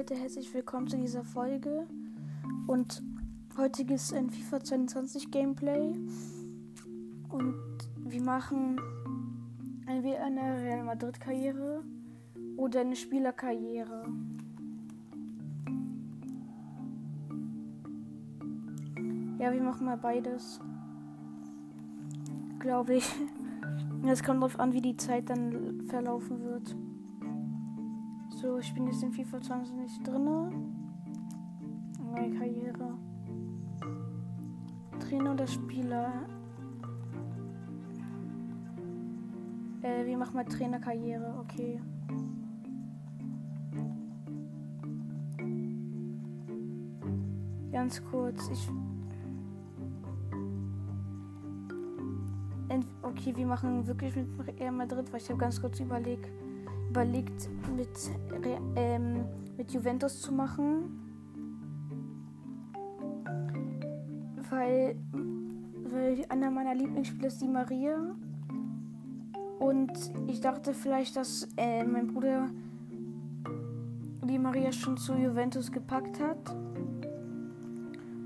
Leute, herzlich willkommen zu dieser Folge. Und heute gibt es ein FIFA 22 Gameplay. Und wir machen eine Real Madrid Karriere oder eine Spielerkarriere. Ja, wir machen mal beides. Glaube ich. Es kommt darauf an, wie die Zeit dann verlaufen wird. So, ich bin jetzt in FIFA 20 drinne. Neue Karriere. Trainer oder Spieler? Äh, wir machen mal Trainerkarriere, okay. Ganz kurz, ich. Okay, wir machen wirklich mit Real Madrid, weil ich habe ganz kurz überlegt überlegt, mit, ähm, mit Juventus zu machen. Weil, weil einer meiner Lieblingsspieler ist die Maria. Und ich dachte vielleicht, dass äh, mein Bruder die Maria schon zu Juventus gepackt hat.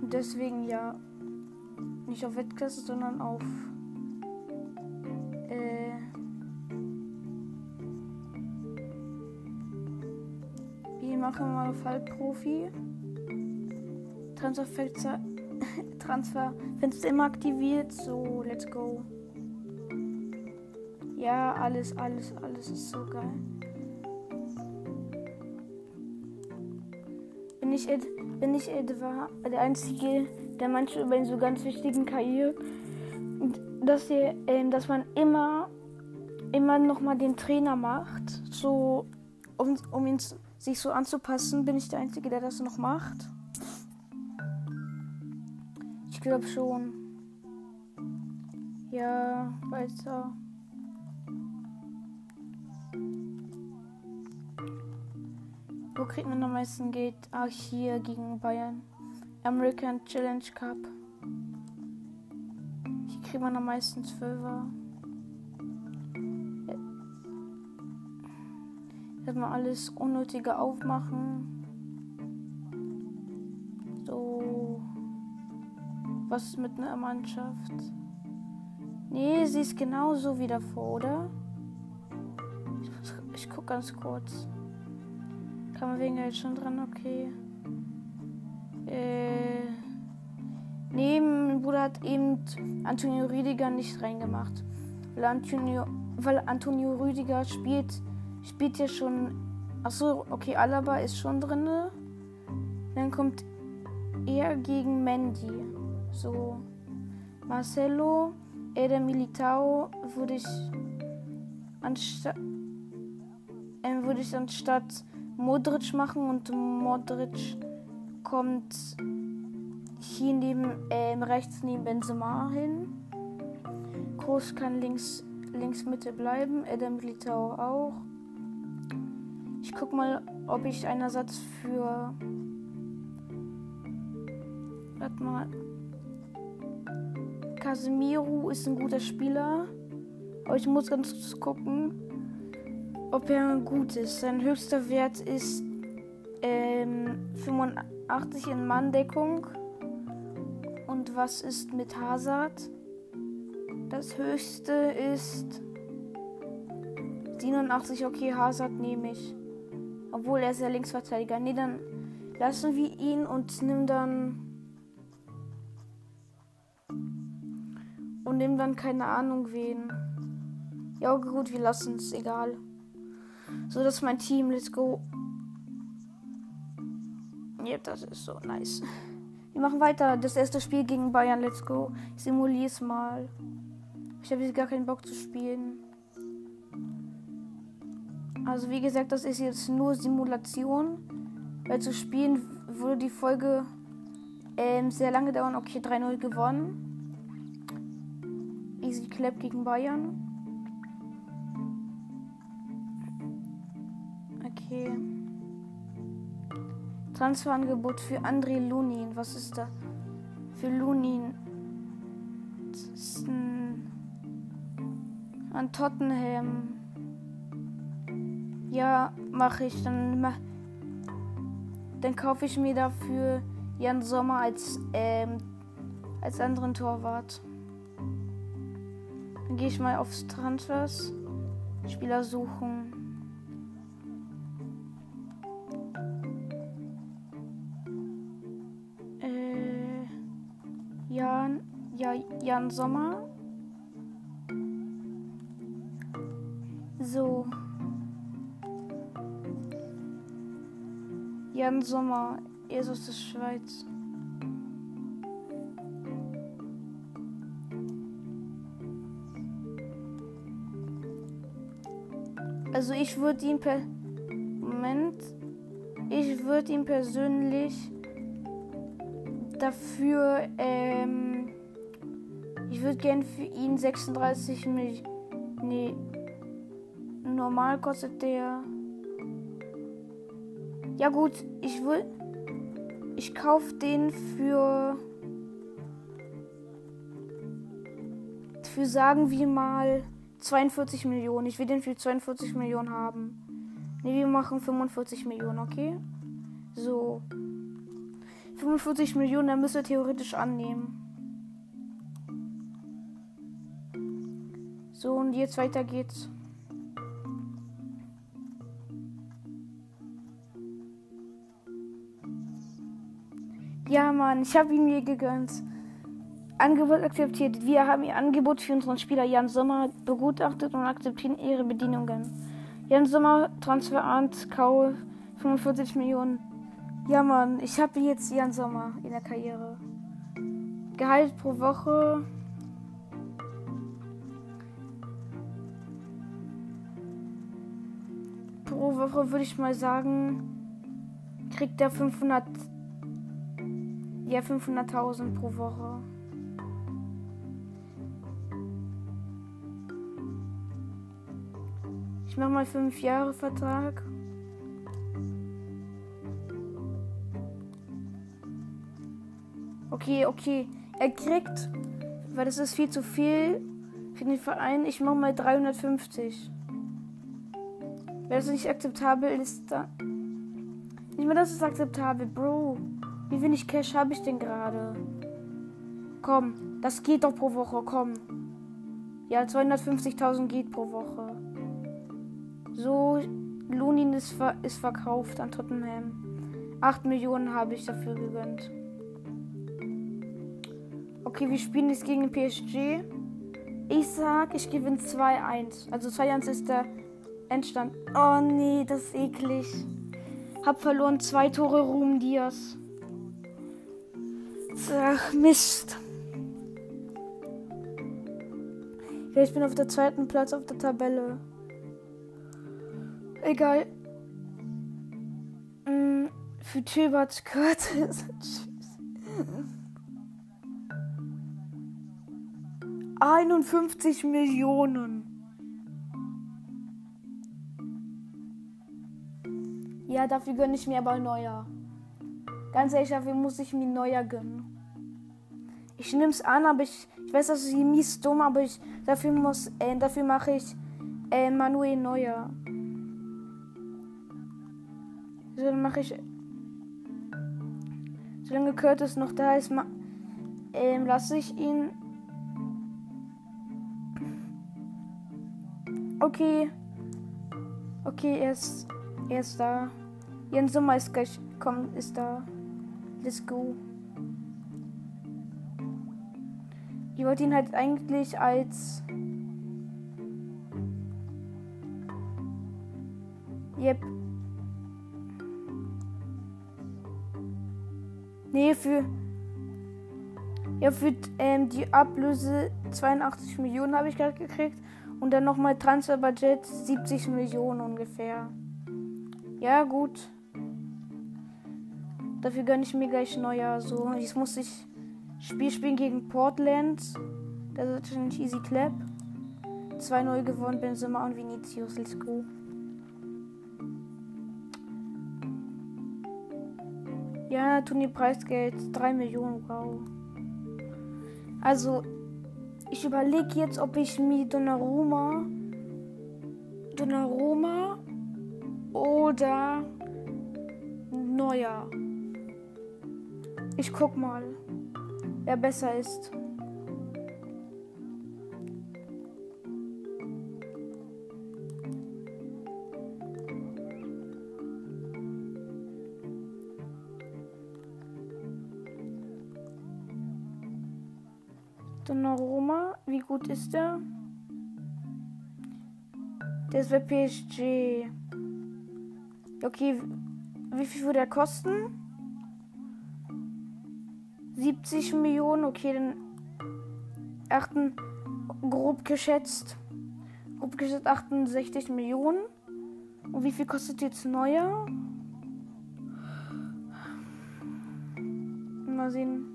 Und deswegen ja nicht auf Wettklasse, sondern auf machen wir mal Fallprofi. Transferfenster, Transferfenster immer aktiviert. So, let's go. Ja, alles, alles, alles ist so geil. Bin ich, bin ich etwa der Einzige, der manche über so ganz wichtigen KI, dass, ihr, äh, dass man immer, immer noch mal den Trainer macht, so um, um ihn zu sich so anzupassen. Bin ich der Einzige, der das noch macht? Ich glaube schon. Ja, weiter. Wo kriegt man am meisten Geld? Ah, hier gegen Bayern. American Challenge Cup. Hier kriegt man am meisten Zwölfer. Erstmal alles Unnötige aufmachen. So. Was ist mit einer Mannschaft? Nee, sie ist genauso wie davor, oder? Ich, ich guck ganz kurz. Kann man wegen jetzt schon dran, okay. Äh. Nee, Bruder hat eben Antonio Rüdiger nicht reingemacht. Weil Antonio, weil Antonio Rüdiger spielt spielt hier schon. Achso, okay, Alaba ist schon drin. Dann kommt er gegen Mandy. So. Marcelo, Eder Militao würde ich anstatt äh, würde ich anstatt Modric machen und Modric kommt hier neben äh, rechts neben Benzema hin. Groß kann links links Mitte bleiben, Eder Militao auch. Ich guck mal, ob ich einen Ersatz für. Warte mal. Casemiro ist ein guter Spieler. Aber ich muss ganz kurz gucken, ob er gut ist. Sein höchster Wert ist ähm, 85 in Manndeckung. Und was ist mit Hazard? Das höchste ist 87. Okay, Hazard nehme ich. Obwohl er ist ja Linksverteidiger. Nee, dann lassen wir ihn und nimm dann. Und nimm dann keine Ahnung wen. Ja, gut, wir lassen es, egal. So, das ist mein Team, let's go. Ja, das ist so nice. Wir machen weiter. Das erste Spiel gegen Bayern, let's go. Ich simuliere es mal. Ich habe jetzt gar keinen Bock zu spielen. Also wie gesagt, das ist jetzt nur Simulation. Weil zu spielen würde die Folge ähm, sehr lange dauern. Okay, 3-0 gewonnen. Easy Clap gegen Bayern. Okay. Transferangebot für André Lunin. Was ist da? Für Lunin. Das ist ein, an Tottenham. Ja, mache ich. Dann dann kaufe ich mir dafür Jan Sommer als, ähm, als anderen Torwart. Dann gehe ich mal aufs Transfers. Spieler suchen. Äh, Jan, ja, Jan Sommer. So. Jan Sommer, er aus der Schweiz. Also ich würde ihn per Moment, ich würde ihn persönlich dafür, ähm, ich würde gern für ihn 36 Millionen, nee, normal kostet der, ja gut, ich will, ich kaufe den für, für sagen wir mal 42 Millionen. Ich will den für 42 Millionen haben. Ne, wir machen 45 Millionen, okay? So. 45 Millionen, dann müsst ihr theoretisch annehmen. So, und jetzt weiter geht's. Ja, Mann, ich habe ihn mir gegönnt. Angebot akzeptiert. Wir haben Ihr Angebot für unseren Spieler Jan Sommer begutachtet und akzeptieren Ihre Bedienungen. Jan Sommer, Transferant, Kauf, 45 Millionen. Ja, Mann, ich habe jetzt Jan Sommer in der Karriere. Gehalt pro Woche. Pro Woche würde ich mal sagen, kriegt er 500. Ja, 500.000 pro Woche. mach mal fünf Jahre Vertrag. Okay, okay. Er kriegt, weil das ist viel zu viel für den Verein. Ich mach mal 350. Wenn das nicht akzeptabel ist, dann. Nicht mehr, das ist akzeptabel, Bro. Wie wenig Cash habe ich denn gerade? Komm, das geht doch pro Woche, komm. Ja, 250.000 geht pro Woche. So, Lunin ist, ver ist verkauft an Tottenham. 8 Millionen habe ich dafür gegönnt. Okay, wir spielen jetzt gegen PSG. Ich sag, ich gewinne 2-1. Also 2-1 ist der Endstand. Oh nee, das ist eklig. Hab verloren zwei Tore Ruhm Diaz. Ach, Mist. ich bin auf der zweiten Platz auf der Tabelle. Egal. Mhm, für Tübert Curtis. Tschüss. 51 Millionen. Ja, dafür gönne ich mir aber neuer. Ganz ehrlich, dafür muss ich mir neuer gönnen. Ich nehme es an, aber ich, ich weiß, das ist mies dumm, aber ich dafür muss, äh, dafür mache ich äh, Manuel Neuer. So, dann mache ich. Solange Curtis noch da ist, ähm, lasse ich ihn. Okay. Okay, er ist, er ist da. Jens Sommer ist gleich, komm, ist da. Let's go. Ich wollte ihn halt eigentlich als. Yep, Nee, für. Ja, für ähm, die Ablöse 82 Millionen habe ich gerade gekriegt. Und dann nochmal Transferbudget 70 Millionen ungefähr. Ja, gut. Dafür gönne ich mir gleich neuer. So, jetzt muss ich Spiel spielen gegen Portland. Das ist wahrscheinlich easy clap. 2-0 gewonnen, Benzema und Vinicius. Let's go. Ja, Turnierpreisgeld 3 Millionen, wow. Also, ich überlege jetzt, ob ich mir Donnarumma, Donnarumma oder Neuer. Ich guck mal, wer besser ist. Donnarumma, wie gut ist der? Der ist bei PSG. Okay, wie viel würde er kosten? 70 Millionen, okay, dann achten, grob geschätzt. Grob geschätzt 68 Millionen. Und wie viel kostet jetzt neuer? Mal sehen.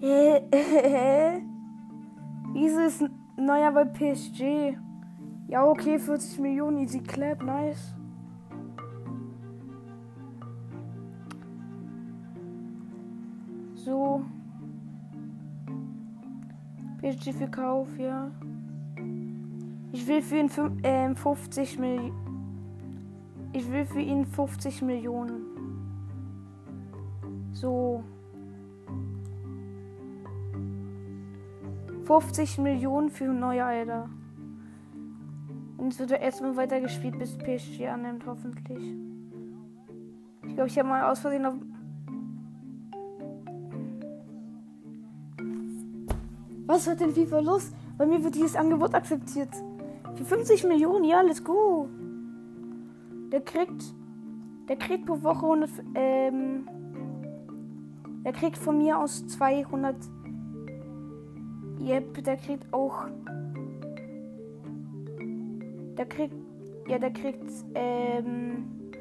Wieso ist neuer bei PSG? Ja, okay, 40 Millionen, easy clap, nice. So. PSG für Kauf, ja. Ich will für ihn äh, 50 Millionen. Ich will für ihn 50 Millionen. So. 50 Millionen für neue Alter. Und es wird erstmal weitergespielt, bis PSG annimmt, hoffentlich. Ich glaube, ich habe mal aus Versehen auf. Was hat denn FIFA los? Bei mir wird dieses Angebot akzeptiert. Für 50 Millionen, ja, let's go. Der kriegt. Der kriegt pro Woche 100. Ähm, der kriegt von mir aus 200 Yep, der kriegt auch. Der kriegt. Ja, der kriegt ähm,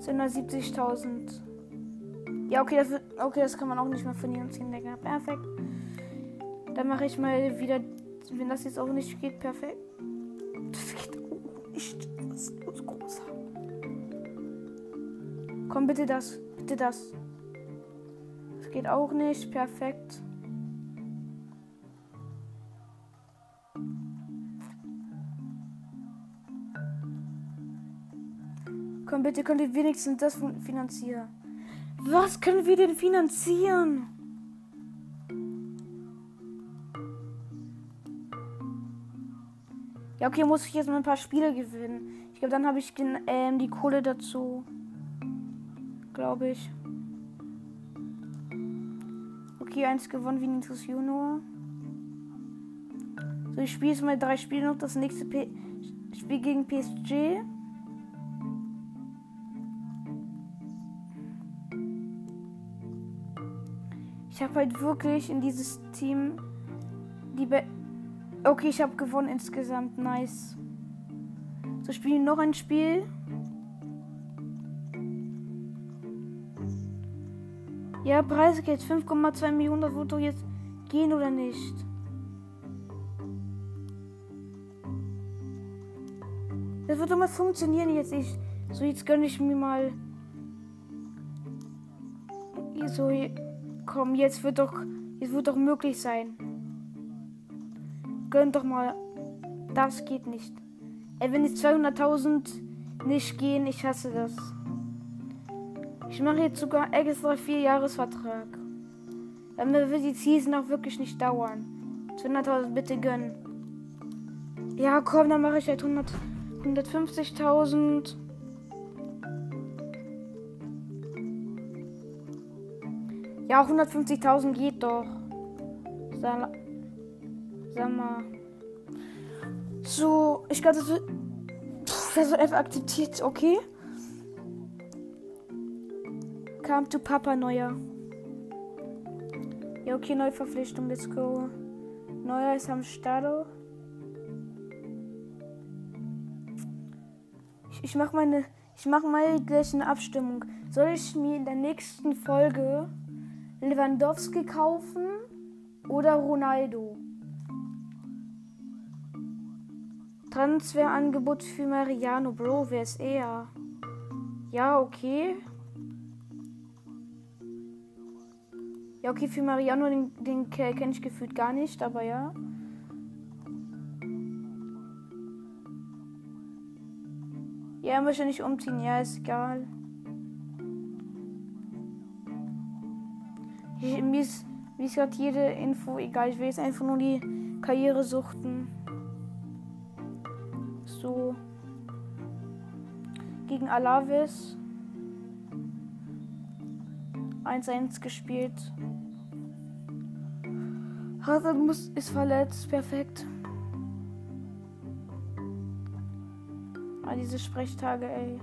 270.000. Ja, okay, das okay, das kann man auch nicht mehr von ihm ziehen, Digga. Perfekt. Dann mache ich mal wieder, wenn das jetzt auch nicht geht, perfekt. Das geht auch nicht. Was ist großer? Komm, bitte das. Bitte das. Das geht auch nicht. Perfekt. Komm, bitte könnt ihr wenigstens das finanzieren. Was können wir denn finanzieren? Ja, okay, muss ich jetzt mal ein paar Spiele gewinnen. Ich glaube, dann habe ich ähm, die Kohle dazu. Glaube ich. Okay, eins gewonnen, Vinicius Junior. So, ich spiele jetzt mal drei Spiele noch. Das nächste P Spiel gegen PSG. Ich habe halt wirklich in dieses Team die Be Okay, ich habe gewonnen insgesamt. Nice. So spielen noch ein Spiel. Ja, Preisgeld 5,2 Millionen. Das wird doch jetzt gehen oder nicht? Das wird doch mal funktionieren jetzt. Ich, so, jetzt gönne ich mir mal. So, Komm, jetzt wird doch, jetzt wird doch möglich sein. Gönn doch mal. Das geht nicht. Ey, wenn jetzt 200.000 nicht gehen, ich hasse das. Ich mache jetzt sogar extra vier Jahresvertrag. Dann wird die Season auch wirklich nicht dauern. 200.000 bitte gönnen. Ja, komm, dann mache ich halt 150.000. Ja, 150.000 geht doch. Sag, sag mal. So, ich glaube, das wird. Das wird einfach akzeptiert, okay? Come to Papa Neuer. Ja, okay, neue Verpflichtung, let's go. Neuer ist am Start. Ich, ich mache meine. Ich mache mal gleich eine Abstimmung. Soll ich mir in der nächsten Folge Lewandowski kaufen oder Ronaldo? Transferangebot für Mariano, Bro, wer ist er? Ja, okay. Ja, okay, für Mariano, den, den kenne ich gefühlt gar nicht, aber ja. Ja, möchte nicht umziehen. Ja, ist egal. Ich, mir ist, ist gerade jede Info egal. Ich will jetzt einfach nur die Karriere suchten. So. Gegen Alaves. 1-1 gespielt. Hazard muss, ist verletzt. Perfekt. Ah, diese Sprechtage, ey.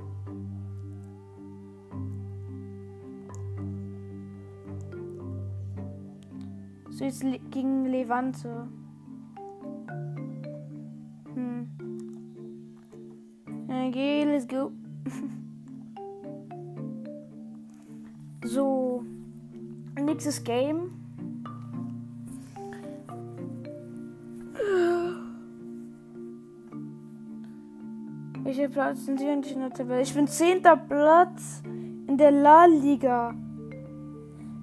So jetzt gegen Levante. Okay, let's go. so. Nächstes Game. Welcher Platz sind Sie eigentlich in der Tabelle? Ich bin zehnter Platz in der La Liga.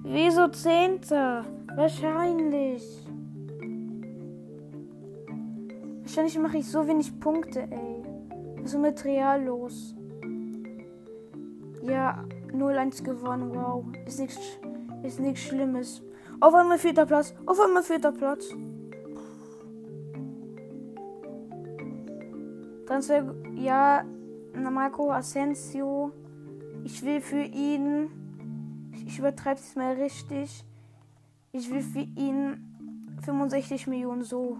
Wieso zehnter? Wahrscheinlich. Wahrscheinlich mache ich so wenig Punkte, ey. Real los? Ja, 0-1 gewonnen, wow. Ist nichts ist nichts Schlimmes. Auf einmal vierter Platz. Auf einmal vierter Platz. Transfer, ja, Marco Asensio. Ich will für ihn, ich übertreibe es mal richtig, ich will für ihn 65 Millionen so.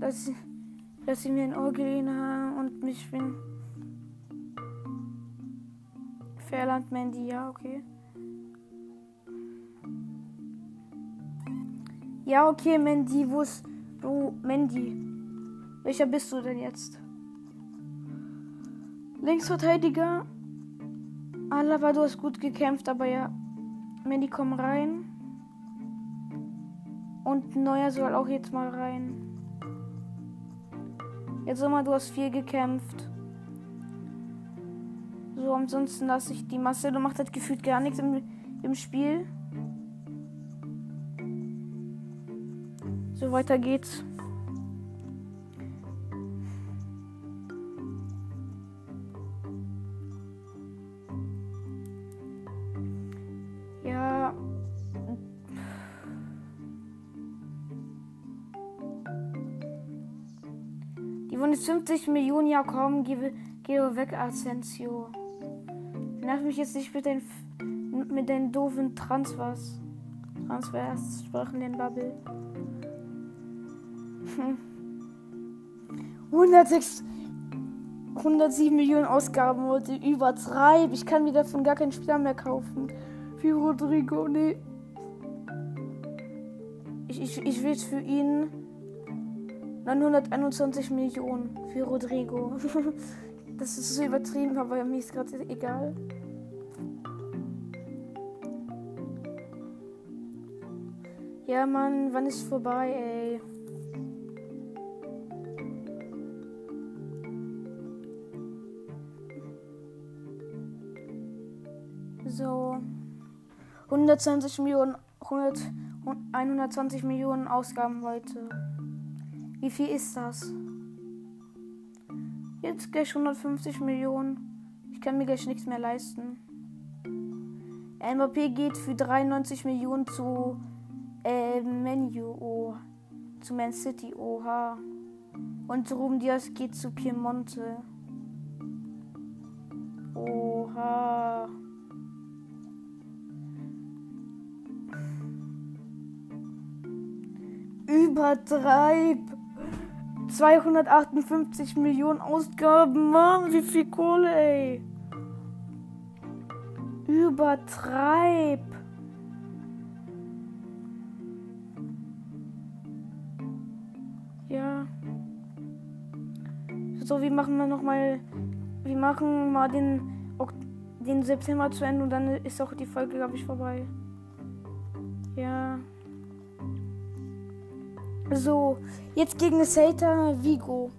Dass, dass sie mir ein Ohr geliehen haben und mich bin. Fairland Mandy, ja, okay. Ja, okay, Mandy, wo ist du, Mandy? Welcher bist du denn jetzt? Linksverteidiger. Alaba, du hast gut gekämpft, aber ja. Mandy, komm rein. Und Neuer soll auch jetzt mal rein. Jetzt mal, du hast viel gekämpft. So, ansonsten lasse ich die Marcelo macht halt gefühlt gar nichts im, im Spiel. So, weiter geht's. 50 Millionen, ja komm, geh, geh weg, Asensio. Nerv mich jetzt nicht mit den, mit den doofen Transfers. Transfers, Sprachenlernbubble. 106, 107 Millionen Ausgaben heute übertreib. Ich kann mir davon gar keinen Spieler mehr kaufen. Für Rodrigo, nee. Ich, ich, ich will für ihn 921 Millionen für Rodrigo. das ist so übertrieben, aber mir ist gerade egal. Ja, Mann, wann ist vorbei, ey? So 120 Millionen, 100, 120 Millionen Ausgaben heute. Wie viel ist das? Jetzt gleich 150 Millionen. Ich kann mir gleich nichts mehr leisten. MVP geht für 93 Millionen zu äh, Menu. Oh. Zu Man City. Oha. Und Ruben Diaz geht zu Piemonte. Oha. Übertreib. 258 Millionen Ausgaben, Mann, wie viel Kohle, ey. Übertreib. Ja. So, wir machen wir noch mal, wir machen mal den, den September zu Ende und dann ist auch die Folge, glaube ich, vorbei. Ja. So, jetzt gegen Celta Vigo.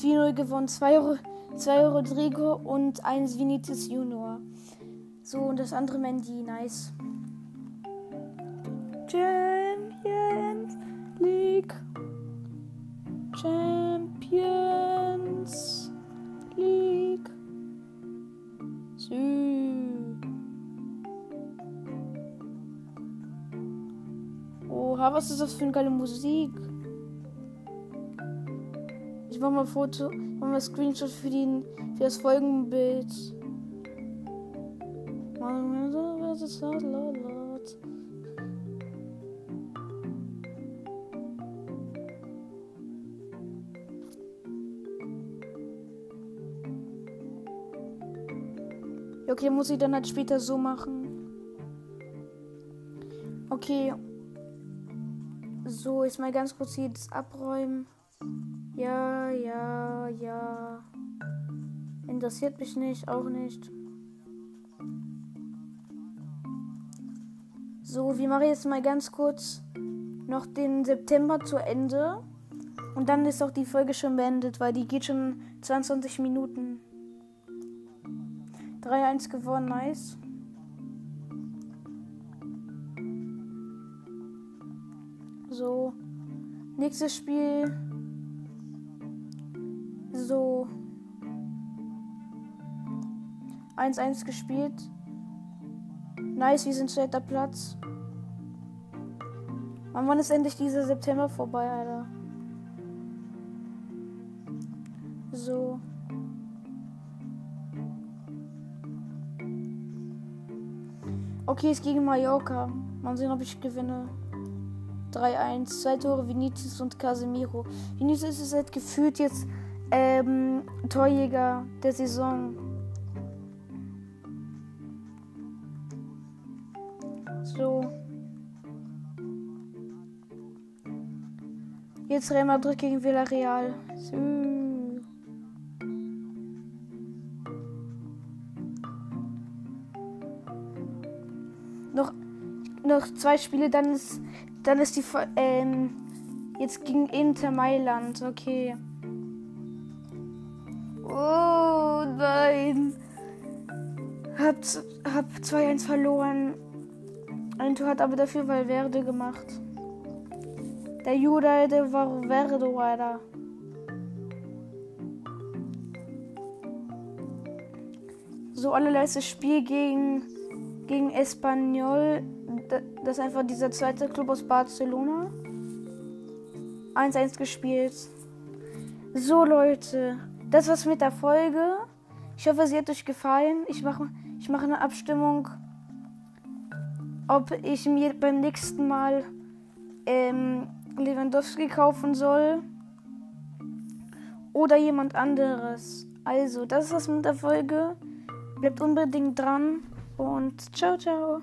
4-0 gewonnen. 2 zwei Rodrigo und 1 Vinicius Junior. So, und das andere Mandy. Nice. Champion. League. Champions Was ist das für eine geile Musik? Ich mache mal ein Foto, mache mal Screenshot für, den, für das Folgenbild. Okay, muss ich dann halt später so machen. Okay. So, jetzt mal ganz kurz hier das abräumen. Ja, ja, ja. Interessiert mich nicht, auch nicht. So, wir machen jetzt mal ganz kurz noch den September zu Ende. Und dann ist auch die Folge schon beendet, weil die geht schon 22 Minuten. 3-1 gewonnen, nice. So. Nächstes Spiel. So. 1-1 gespielt. Nice, wir sind zweiter Platz. Und wann ist endlich dieser September vorbei, Alter? So. Okay, es gegen Mallorca. Mal sehen, ob ich gewinne. 3-1. Zwei Tore Vinicius und Casemiro. Vinicius ist halt gefühlt jetzt ähm, Torjäger der Saison. So. Jetzt Real Madrid gegen Villarreal. So. Noch, noch zwei Spiele, dann ist, dann ist die ähm, jetzt gegen Inter Mailand. Okay. Oh nein. Hab, hab 2-1 verloren. Ein Tor hat aber dafür Valverde gemacht. Der Jude, der war Verde, Alter. So allerletztes Spiel gegen, gegen Espanyol. Das ist einfach dieser zweite Club aus Barcelona. 1-1 gespielt. So Leute, das war's mit der Folge. Ich hoffe, sie hat euch gefallen. Ich mache ich mach eine Abstimmung ob ich mir beim nächsten Mal ähm, Lewandowski kaufen soll oder jemand anderes. Also, das das mit der Folge. Bleibt unbedingt dran und ciao, ciao.